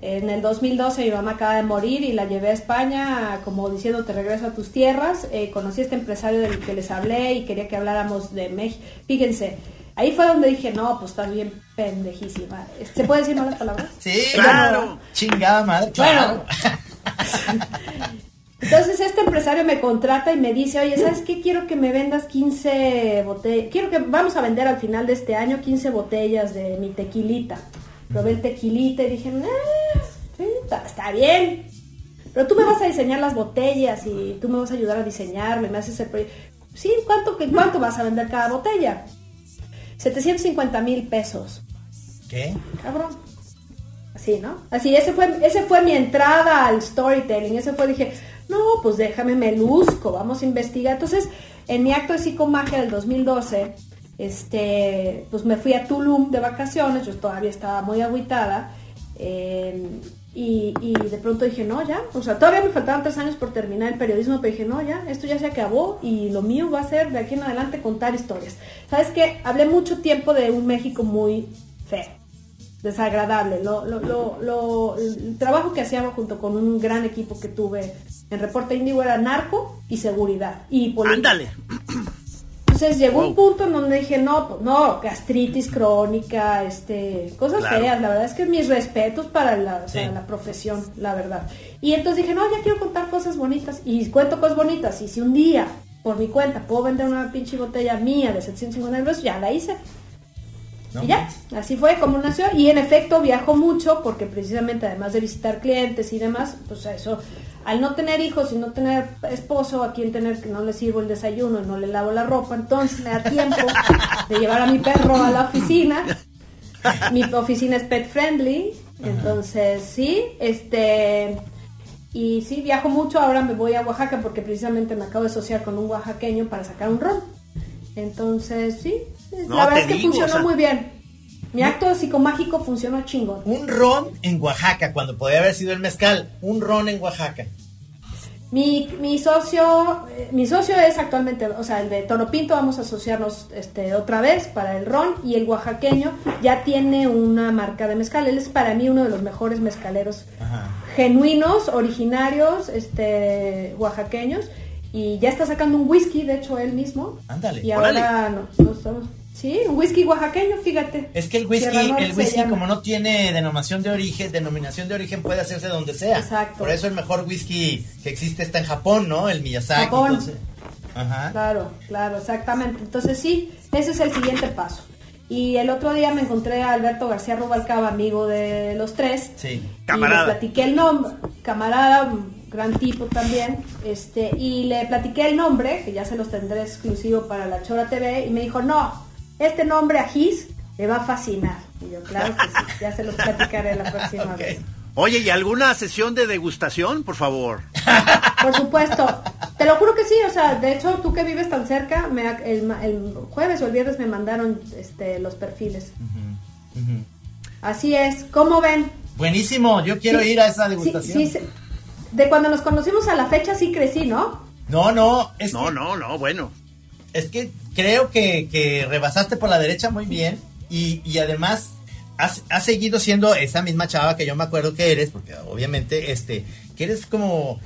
En el 2012 mi mamá acaba de morir y la llevé a España como diciendo te regreso a tus tierras. Eh, conocí a este empresario del que les hablé y quería que habláramos de México. Fíjense, ahí fue donde dije, no, pues estás bien pendejísima. ¿Se puede decir malas palabras? Sí, Claro. bueno, Chingada madre, claro. Entonces este empresario me contrata y me dice, oye, ¿sabes qué? Quiero que me vendas 15 botellas, quiero que vamos a vender al final de este año 15 botellas de mi tequilita. Probé el tequilita y dije, "Ah, sí, está, está bien, pero tú me vas a diseñar las botellas y tú me vas a ayudar a diseñarlo y me haces el proyecto. Sí, ¿cuánto, ¿cuánto vas a vender cada botella? 750 mil pesos. ¿Qué? Cabrón. Así, ¿no? Así, ese fue, ese fue mi entrada al storytelling. Ese fue, dije, no, pues déjame, me luzco, vamos a investigar. Entonces, en mi acto de psicomagia del 2012, este, pues me fui a Tulum de vacaciones, yo todavía estaba muy agüitada. eh, y, y de pronto dije, no, ya, o sea, todavía me faltaban tres años por terminar el periodismo, pero dije, no, ya, esto ya se acabó y lo mío va a ser de aquí en adelante contar historias. ¿Sabes qué? Hablé mucho tiempo de un México muy feo desagradable. Lo, lo, lo- el trabajo que hacíamos junto con un gran equipo que tuve en Reporte Índigo era narco y seguridad y política. Ándale. Entonces llegó un punto en donde dije, no, pues no, gastritis crónica, este, cosas Claro. feas. La verdad es que mis respetos para la, la profesión, la verdad. Y entonces dije, no, ya quiero contar cosas bonitas. Y cuento cosas bonitas. Y si un día, por mi cuenta, puedo vender una pinche botella mía de 750 pesos, ya la hice. No y ya, así fue como nació. Y en efecto viajo mucho porque precisamente además de visitar clientes y demás, pues eso, al no tener hijos y no tener esposo, a quien tener que no le sirvo el desayuno y no le lavo la ropa, entonces me da tiempo de llevar a mi perro a la oficina. Mi oficina es pet friendly, entonces sí, este... Y sí, viajo mucho, ahora me voy a Oaxaca porque precisamente me acabo de asociar con un oaxaqueño para sacar un ron. Entonces, sí, No, la verdad es que digo, funcionó o sea- muy bien. Mi acto psicomágico funcionó chingón. Un ron en Oaxaca, cuando podría haber sido el mezcal. Un ron en Oaxaca. Mi, mi socio, eh, mi socio es actualmente, o sea, el de Toro Pinto, vamos a asociarnos este, otra vez para el ron y el oaxaqueño ya tiene una marca de mezcal. Él es para mí uno de los mejores mezcaleros Ajá. genuinos, originarios, este, oaxaqueños y ya está sacando un whisky, de hecho él mismo. Ándale. Y ahora no, no estamos- sí, un whisky oaxaqueño, fíjate. Es que el whisky, el whisky como no tiene denominación de origen, denominación de origen puede hacerse donde sea. Exacto. Por eso el mejor whisky que existe está en Japón, ¿no? El Miyazaki. Japón. entonces- Ajá. Claro, claro, exactamente. Entonces sí, ese es el siguiente paso. Y el otro día me encontré a Alberto García Rubalcaba, amigo de los tres. Sí. Camarada. Y le platiqué el nombre, camarada, gran tipo también. Este, y le platiqué el nombre, que ya se los tendré exclusivo para la Chora TV, y me dijo, no, este nombre Ajís Le va a fascinar. Y yo, claro que sí, ya se los platicaré la próxima vez. Oye, ¿y alguna sesión de degustación, por favor? Por supuesto. Te lo juro que sí, o sea, de hecho, tú que vives tan cerca, me, el, el, jueves o el viernes me mandaron este, los perfiles. Así es. ¿Cómo ven? Buenísimo, yo quiero ir a esa degustación. Sí, de cuando nos conocimos a la fecha sí crecí, ¿no? No, no. Es no, no, no, bueno. Es que creo que, que rebasaste por la derecha muy bien y, y además has, seguido siendo esa misma chava que yo me acuerdo que eres, porque obviamente, este, que eres como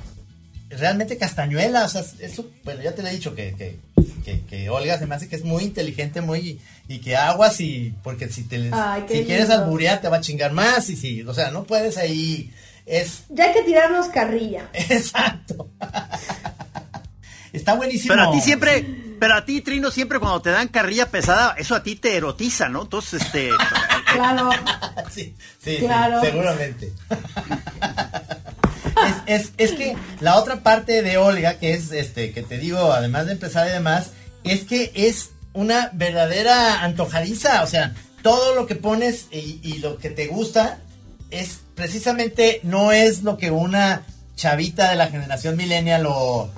realmente castañuela, o sea, eso, bueno, ya te lo he dicho, que, que, que, Olga se me hace que es muy inteligente, muy, y que aguas y, porque si te, si quieres alburear te va a chingar más, y si, o sea, no puedes ahí, es... Ya hay que tirarnos carrilla. Exacto. Está buenísimo. Pero a ti siempre, pero a ti, Trino, siempre cuando te dan carrilla pesada, eso a ti te erotiza, ¿no? Entonces, este... claro. sí, sí, claro. seguramente. es, es, que la otra parte de Olga, que es este, que te digo, además de empezar y demás, es que es una verdadera antojadiza. O sea, todo lo que pones y, y lo que te gusta es precisamente no es lo que una chavita de la generación millennial o,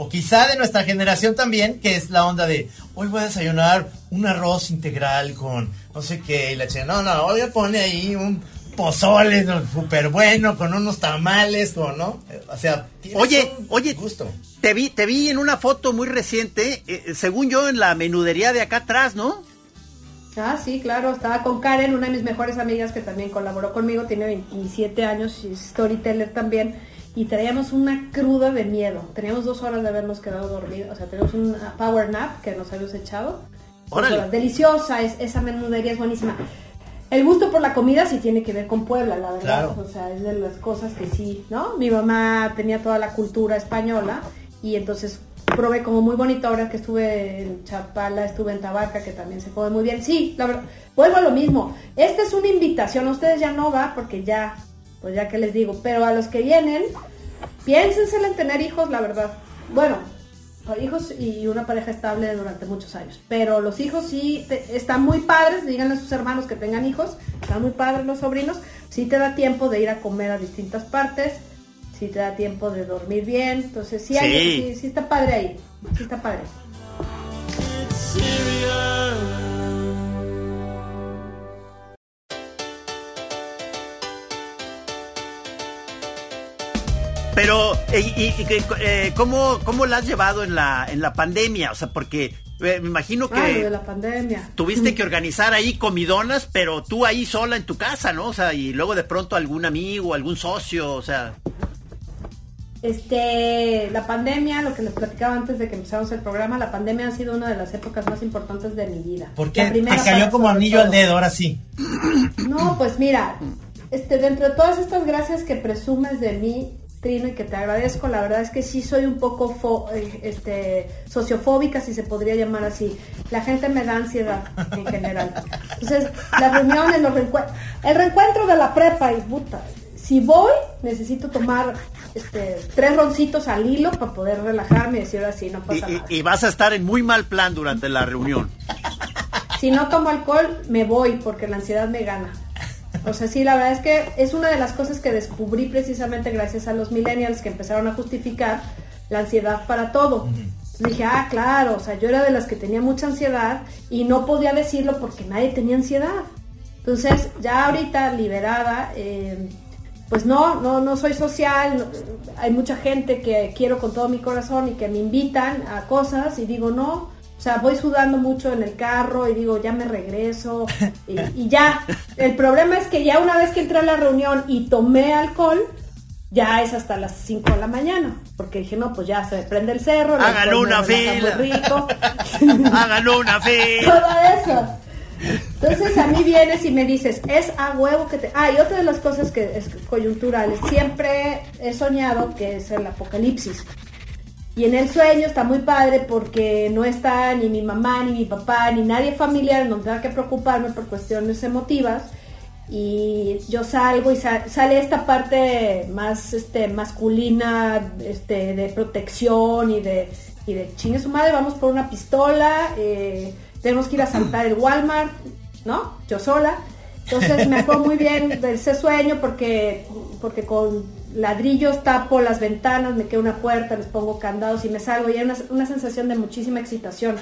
o quizá de nuestra generación también, que es la onda de, hoy voy a desayunar un arroz integral con no sé qué, y la chica, no, no, hoy pone ahí un pozole súper bueno, con unos tamales, con, ¿no? O sea, oye, oye, gusto. Te vi, te vi en una foto muy reciente, eh, según yo, en la menudería de acá atrás, ¿no? Ah, sí, claro, estaba con Karen, una de mis mejores amigas que también colaboró conmigo, tiene 27 años y storyteller también y traíamos una cruda de miedo. Teníamos dos horas de habernos quedado dormidos, o sea, teníamos un power nap que nos habíamos echado. Deliciosa, es, esa menudería es buenísima. El gusto por la comida sí tiene que ver con Puebla, la verdad. O sea, es de las cosas que sí, ¿no? Mi mamá tenía toda la cultura española y entonces probé como muy bonito ahora que estuve en Chapala, estuve en Tabaca, que también se come muy bien. Sí, la verdad, vuelvo a lo mismo. Esta es una invitación, ustedes ya no va porque ya pues ya que les digo, pero a los que vienen, piénsenselo en tener hijos, la verdad. Bueno, hijos y una pareja estable durante muchos años. Pero los hijos sí están muy padres, díganle a sus hermanos que tengan hijos, están muy padres los sobrinos, sí te da tiempo de ir a comer a distintas partes, sí te da tiempo de dormir bien, entonces sí, Hay, sí, sí está padre ahí, sí está padre. Pero, ¿y, eh, ¿cómo, ¿cómo la has llevado en la, en la pandemia? O sea, porque eh, me imagino que... de la pandemia. Tuviste que organizar ahí comidonas, pero tú ahí sola en tu casa, ¿no? O sea, y luego de pronto algún amigo, algún socio, o sea... Este, la pandemia, lo que les platicaba antes de que empezáramos el programa, la pandemia ha sido una de las épocas más importantes de mi vida. ¿Por qué? Te cayó como anillo al dedo, ahora sí. No, pues mira, este, dentro de todas estas gracias que presumes de mí, Trino, y que te agradezco. La verdad es que sí soy un poco eh, este, sociofóbica, si se podría llamar así. La gente me da ansiedad en general. Entonces, las reuniones, los el reencuentro de la prepa y puta. Si voy, necesito tomar este, tres roncitos al hilo para poder relajarme y decir así, no pasa nada. Y vas a estar en muy mal plan durante la reunión. Si no tomo alcohol, me voy porque la ansiedad me gana. O sea, sí, la verdad es que es una de las cosas que descubrí precisamente gracias a los millennials que empezaron a justificar la ansiedad para todo. dije, ah, claro, o sea, yo era de las que tenía mucha ansiedad y no podía decirlo porque nadie tenía ansiedad. Entonces, ya ahorita liberada, eh, pues no, no, no soy social, hay mucha gente que quiero con todo mi corazón y que me invitan a cosas y digo, no, o sea, voy sudando mucho en el carro y digo, ya me regreso y, ya. El problema es que ya una vez que entré a la reunión y tomé alcohol, ya es hasta las 5 de la mañana. Porque dije, no, pues ya se prende el cerro. Háganlo una fila. rico. Háganlo una fila. Todo eso. Entonces a mí vienes y me dices, es a huevo que te... Ah, y otra de las cosas que es coyuntural, siempre he soñado que es el apocalipsis. Y en el sueño está muy padre porque no está ni mi mamá, ni mi papá, ni nadie familiar no tenga que preocuparme por cuestiones emotivas. Y yo salgo y sale esta parte más este, masculina este, de protección y de, y de chingue su madre, vamos por una pistola, eh, tenemos que ir a saltar el Walmart, ¿no? Yo sola. Entonces me acuerdo muy bien de ese sueño porque, porque con ladrillos tapo las ventanas, me quedo una puerta, les pongo candados y me salgo y hay una, una sensación de muchísima excitación.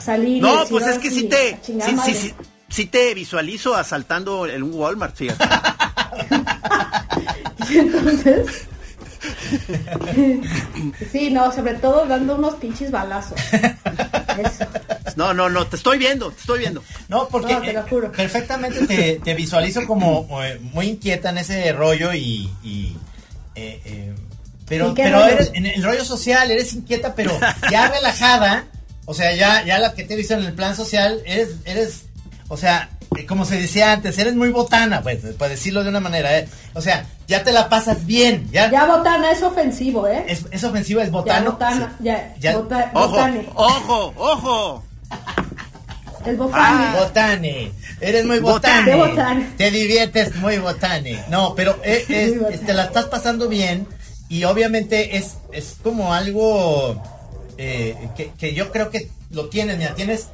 Salir. No, pues es que sí te, sí, te visualizo asaltando en un Walmart, fíjate. y entonces sí, no, sobre todo dando unos pinches balazos. No, no, no, te estoy viendo, te estoy viendo. No, porque eh, perfectamente te, visualizo como eh, muy inquieta en ese rollo y... Eh, pero pero eres, en el rollo social eres inquieta, pero ya relajada. O sea, ya, ya la que te he visto en el plan social, eres, eres, o sea, eh, como se decía antes, eres muy botana, pues, para decirlo de una manera, ¿eh? O sea, ya te la pasas bien. Ya, ya botana es ofensivo, ¿eh? Es, es ofensivo, es botano. Ya, botana, ya, ya. ojo, ojo, ojo. El botane. Ah, botane. Eres muy botane. botane. Te diviertes muy botane. No, pero eh, te la estás pasando bien y obviamente es, es como algo eh, que, que yo creo que lo tienes, mira, tienes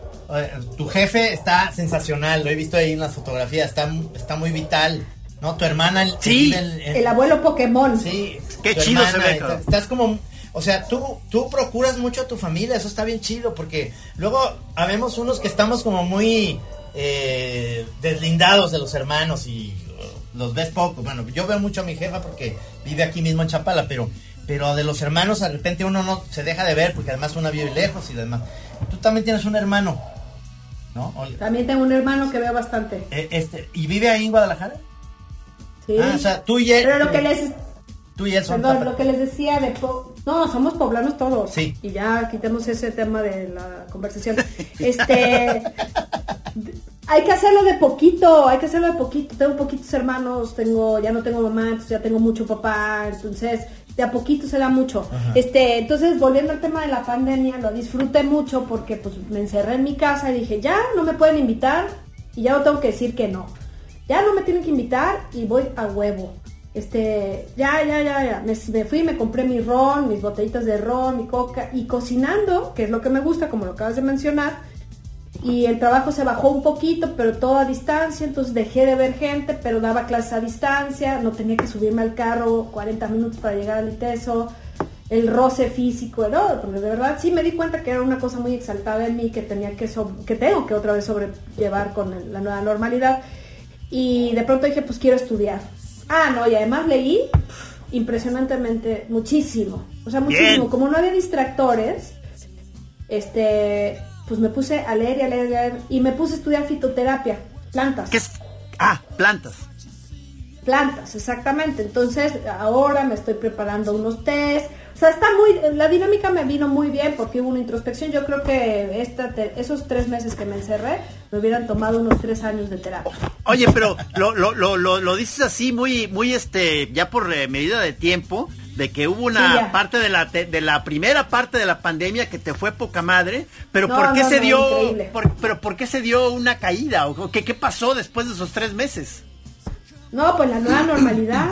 tu jefe está sensacional, lo he visto ahí en las fotografías, está, está muy vital. ¿No? Tu hermana. Sí. El, abuelo Pokémon. Sí. Qué chido se ve. Estás como. O sea, tú, tú procuras mucho a tu familia, eso está bien chido, porque luego habemos unos que estamos como muy eh, deslindados de los hermanos y uh, los ves poco. Bueno, yo veo mucho a mi jefa porque vive aquí mismo en Chapala, pero, pero de los hermanos de repente uno no se deja de ver porque además una vive lejos y demás. Tú también tienes un hermano. También tengo un hermano que veo bastante. Eh, este, ¿Y vive ahí en Guadalajara? Sí. Ah, o sea, tú y él. Pero lo que les. Tú y él son. Perdón, lo que les decía de. no, somos poblanos todos. Sí. Y ya quitemos ese tema de la conversación. este. hay que hacerlo de poquito, hay que hacerlo de poquito. Tengo poquitos hermanos, tengo, ya no tengo mamá, entonces ya tengo mucho papá, entonces de a poquito se da mucho. Este, entonces volviendo al tema de la pandemia, lo disfruté mucho porque pues me encerré en mi casa y dije, ya no me pueden invitar y ya no tengo que decir que no. Ya no me tienen que invitar y voy a huevo. Este, ya, ya, ya, ya. Me, me fui, me compré mi ron, mis botellitas de ron, mi coca y cocinando, que es lo que me gusta, como lo acabas de mencionar y el trabajo se bajó un poquito, pero todo a distancia, entonces dejé de ver gente, pero daba clases a distancia, no tenía que subirme al carro 40 minutos para llegar al ITESO, el roce físico, ¿no? porque de verdad sí me di cuenta que era una cosa muy exaltada en mí que tenía que, que tengo que otra vez sobrellevar con la nueva normalidad y de pronto dije, pues quiero estudiar. Ah, no, y además leí impresionantemente muchísimo, o sea, muchísimo, como no había distractores, este pues me puse a leer y a leer y a leer y me puse a estudiar fitoterapia, plantas. ¿Qué es? Ah, plantas. Plantas, exactamente. Entonces, ahora me estoy preparando unos test. O sea, está muy, la dinámica me vino muy bien porque hubo una introspección. Yo creo que esta esos tres meses que me encerré me hubieran tomado unos tres años de terapia. Oye, pero lo, lo, lo, lo, dices así muy, muy, este, ya por eh, medida de tiempo de que hubo una parte de la de la primera parte de la pandemia que te fue poca madre, pero ¿por qué se dio pero por qué se dio una caída o qué, qué pasó después de esos tres meses? No, pues la nueva normalidad.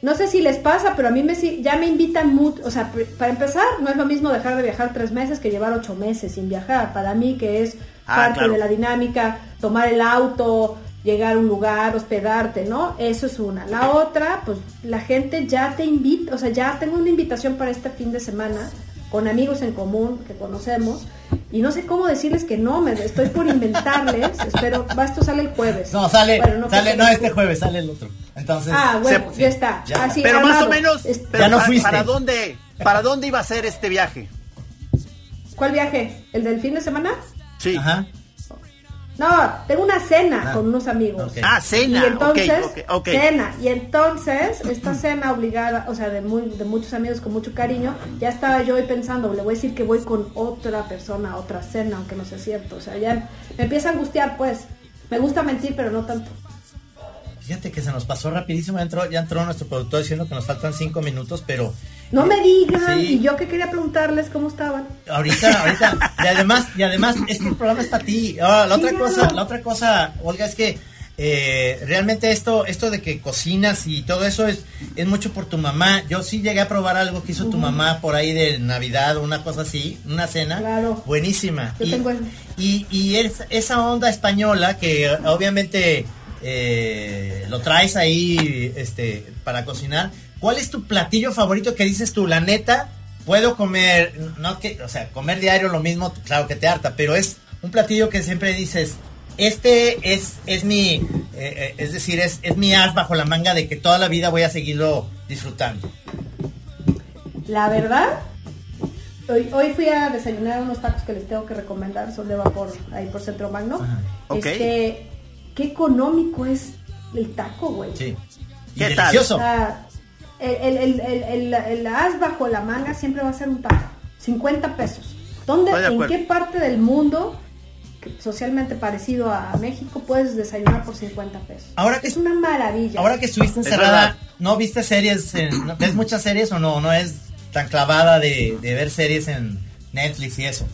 No sé si les pasa, pero a mí me ya me invitan mucho, o sea, para empezar, no es lo mismo dejar de viajar tres meses que llevar ocho meses sin viajar. Para mí que es ah, parte de la dinámica, tomar el auto, llegar a un lugar, hospedarte, ¿no? Eso es una. La otra, pues la gente ya te invita, o sea, ya tengo una invitación para este fin de semana con amigos en común que conocemos y no sé cómo decirles que no, me estoy por inventarles, espero, va, esto sale el jueves. No, sale, no, sale, no este jueves, sale el otro. Entonces, ah, bueno, ya está. Así, pero más o menos, ya no fuiste. ¿para dónde, ¿para dónde iba a ser este viaje? ¿Cuál viaje? ¿El del fin de semana? Sí. Ajá. No, tengo una cena ah, con unos amigos. Ah, cena. Y entonces, cena. Y entonces, esta cena obligada, o sea, de, muy, de muchos amigos con mucho cariño, ya estaba yo hoy pensando, le voy a decir que voy con otra persona a otra cena, aunque no sea cierto. O sea, ya me empieza a angustiar, pues. Me gusta mentir, pero no tanto. Fíjate que se nos pasó rapidísimo, ya entró, ya entró nuestro productor diciendo que nos faltan cinco minutos, pero... No me digan, y yo que quería preguntarles cómo estaban. Ahorita, ahorita, y además, y además, este programa es para ti. Ah, la otra cosa, la otra cosa, Olga, es que eh, realmente esto, esto de que cocinas y todo eso es, es mucho por tu mamá. Yo sí llegué a probar algo que hizo tu mamá por ahí de Navidad o una cosa así, una cena. Claro. Buenísima. Yo y, tengo el- y, y es- esa onda española que eh, obviamente eh, lo traes ahí este, para cocinar. ¿Cuál es tu platillo favorito que dices tú? La neta, puedo comer, no que, o sea, comer diario lo mismo, claro que te harta, pero es un platillo que siempre dices, este es, es mi, eh, eh, es decir, es, es mi as bajo la manga de que toda la vida voy a seguirlo disfrutando. La verdad, hoy, hoy fui a desayunar unos tacos que les tengo que recomendar, son de vapor ahí por Centro Magno. Ajá. Ok. Este, qué económico es el taco, güey. Sí. Y ¿Qué tal? delicioso. O sea, el, el, el, el, el- el as bajo la manga siempre va a ser un taco. 50 pesos. ¿Dónde, en qué parte del mundo socialmente parecido a México puedes desayunar por 50 pesos? Ahora que es una maravilla. Ahora que estuviste Es encerrada. ¿no viste series? En, ¿no- ¿Ves muchas series o no? ¿No es tan clavada de, de ver series en Netflix y eso?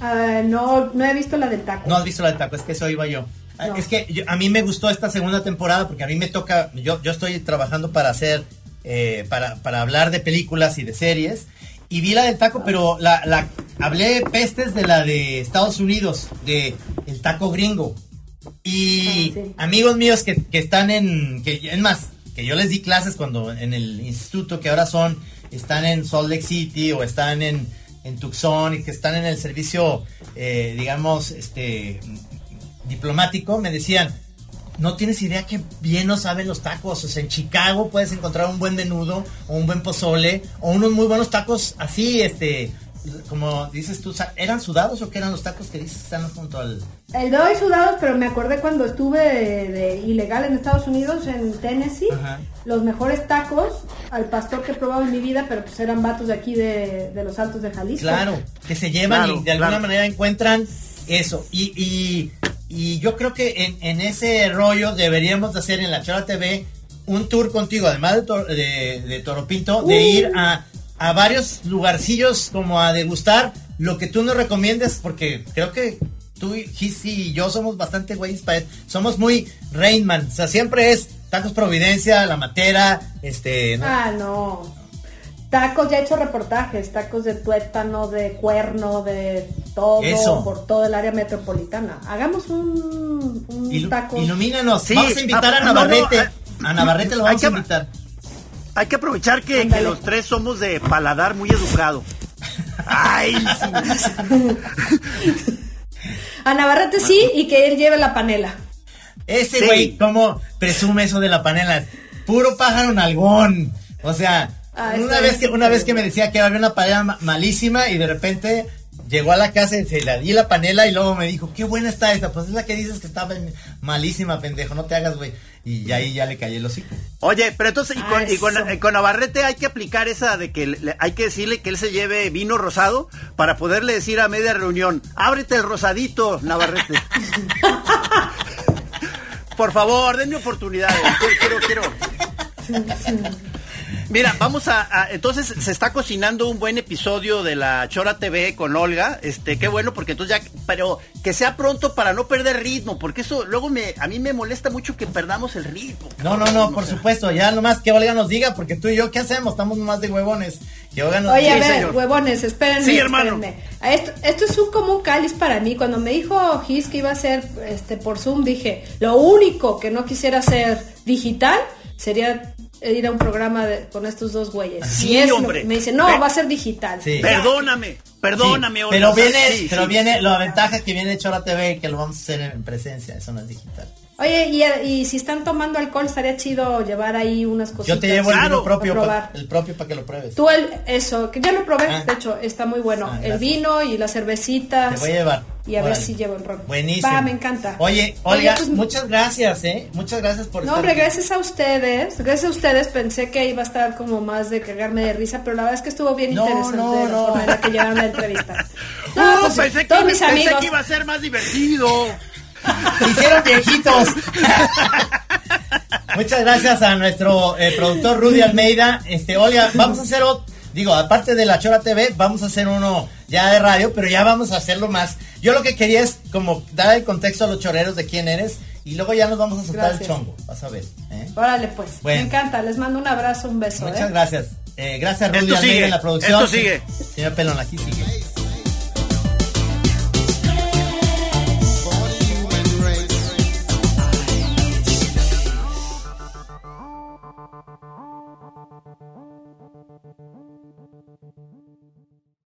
Ah, no, no he visto la del taco. No has visto la de taco, es que eso iba yo. Ah, No. Es que yo- a mí me gustó esta segunda temporada porque a mí me toca, yo, yo estoy trabajando para hacer, eh, para, para hablar de películas y de series. Y vi la del taco, pero la, la hablé pestes de la de Estados Unidos, de el taco gringo. Y Ah, sí. amigos míos que, que están en, que es más, que yo les di clases cuando en el instituto, que ahora son, están en Salt Lake City o están en, en Tucson y que están en el servicio, eh, digamos, este, diplomático, me decían, no tienes idea que bien no saben los tacos. O sea, en Chicago puedes encontrar un buen menudo o un buen pozole o unos muy buenos tacos así, este, como dices tú, ¿eran sudados o qué eran los tacos que dices están junto al... El de hoy sudados, pero me acordé cuando estuve de, de ilegal en Estados Unidos, en Tennessee, Ajá. los mejores tacos al pastor que he probado en mi vida, pero pues eran vatos de aquí de, de los Altos de Jalisco. Claro, que se llevan Claro, y de alguna claro. manera encuentran eso. Y, y, y yo creo que en, en ese rollo deberíamos de hacer en la Chora TV un tour contigo, además de, Tor- de, de Toropinto, de Uh. ir a, a varios lugarcillos como a degustar lo que tú nos recomiendes, porque creo que tú, Gis y yo somos bastante güeyes para eso. Somos muy Rainman, o sea, siempre es Tacos Providencia, La Matera, este... ¿no? Ah, no. Tacos, ya he hecho reportajes, tacos de tuétano, de cuerno, de todo, Eso. por todo el área metropolitana. Hagamos un, un Ilu- taco. ilumínanos, Sí, vamos a invitar ah, a no, no, Navarrete. ah, a Navarrete lo hay vamos que- a invitar. Hay que aprovechar que, los tres somos de paladar muy educado. Ay, sí. A Navarrete sí y que él lleve la panela. Ese Sí. güey, ¿cómo presume eso de la panela? Puro pájaro nalgón. O sea, Ah, una vez que una vez que me decía que había una panela ma- malísima y de repente llegó a la casa y se la di la panela y luego me dijo, qué buena está esta. Pues es la que dices que estaba en- malísima, pendejo, no te hagas, güey. Y ahí ya le callé el hocico. Oye, pero entonces, y Ah, y con- eh, con Navarrete hay que aplicar esa de que le- hay que decirle que él se lleve vino rosado para poderle decir a media reunión, ábrete el rosadito, Navarrete. Por favor, denme oportunidades. Quiero, quiero, quiero. Mira, vamos a, a- entonces se está cocinando un buen episodio de la Chora TV con Olga, este, qué bueno porque entonces ya, pero que sea pronto para no perder ritmo, porque eso luego me, a mí me molesta mucho que perdamos el ritmo. No, no, no, por supuesto, ya nomás que Olga nos diga, porque tú y yo, ¿qué hacemos? Estamos más de huevones. Que Olga nos Oye, a Sí, ver, señor. huevones, espérenme, Sí, hermano. espérenme. Esto, esto es un como un cáliz para mí. Cuando me dijo Gis que iba a ser este, por Zoom, dije, lo único que no quisiera hacer digital sería ir a un programa de- con estos dos güeyes. Sí, Y es hombre. me dice, no, Ve- va a ser digital. Sí. Perdóname, perdóname, Sí, pero viene, sí, pero sí. viene, la ventaja que viene Chora TV, que lo vamos a hacer en presencia, eso no es digital. Oye, y, y si están tomando alcohol, estaría chido llevar ahí unas cositas. Yo te llevo el Claro, vino propio, pa- probar. el propio para que lo pruebes. Tú el, eso, que ya lo probé, Ah. de hecho, está muy bueno. Ah, el vino y las cervecitas. Te voy a llevar. Y a ver si llevo el ron. Buenísimo. Va, me encanta. Oye, Olga, pues, muchas gracias, ¿eh? Muchas gracias por No, estar hombre, aquí. gracias a ustedes. Gracias a ustedes. Pensé que iba a estar como más de cagarme de risa, pero la verdad es que estuvo bien No, interesante no, la no. forma en la que llevaron la entrevista. No, pues, pensé, que, todos mis pensé amigos. que iba a ser más divertido. Se hicieron viejitos. Muchas gracias a nuestro eh, productor Rudy Almeida. Este, Olga, vamos a hacer otro. Digo, aparte de la Chora TV, vamos a hacer uno ya de radio, pero ya vamos a hacerlo más. Yo lo que quería es como dar el contexto a los choreros de quién eres Y luego ya nos vamos a soltar el chongo, vas a ver. ¿eh? Órale, pues. Bueno. Me encanta. Les mando un abrazo, un beso. Muchas ¿eh? gracias. Eh, gracias Rudy Almeida en la producción. esto sigue. Señor Pelón, aquí sigue.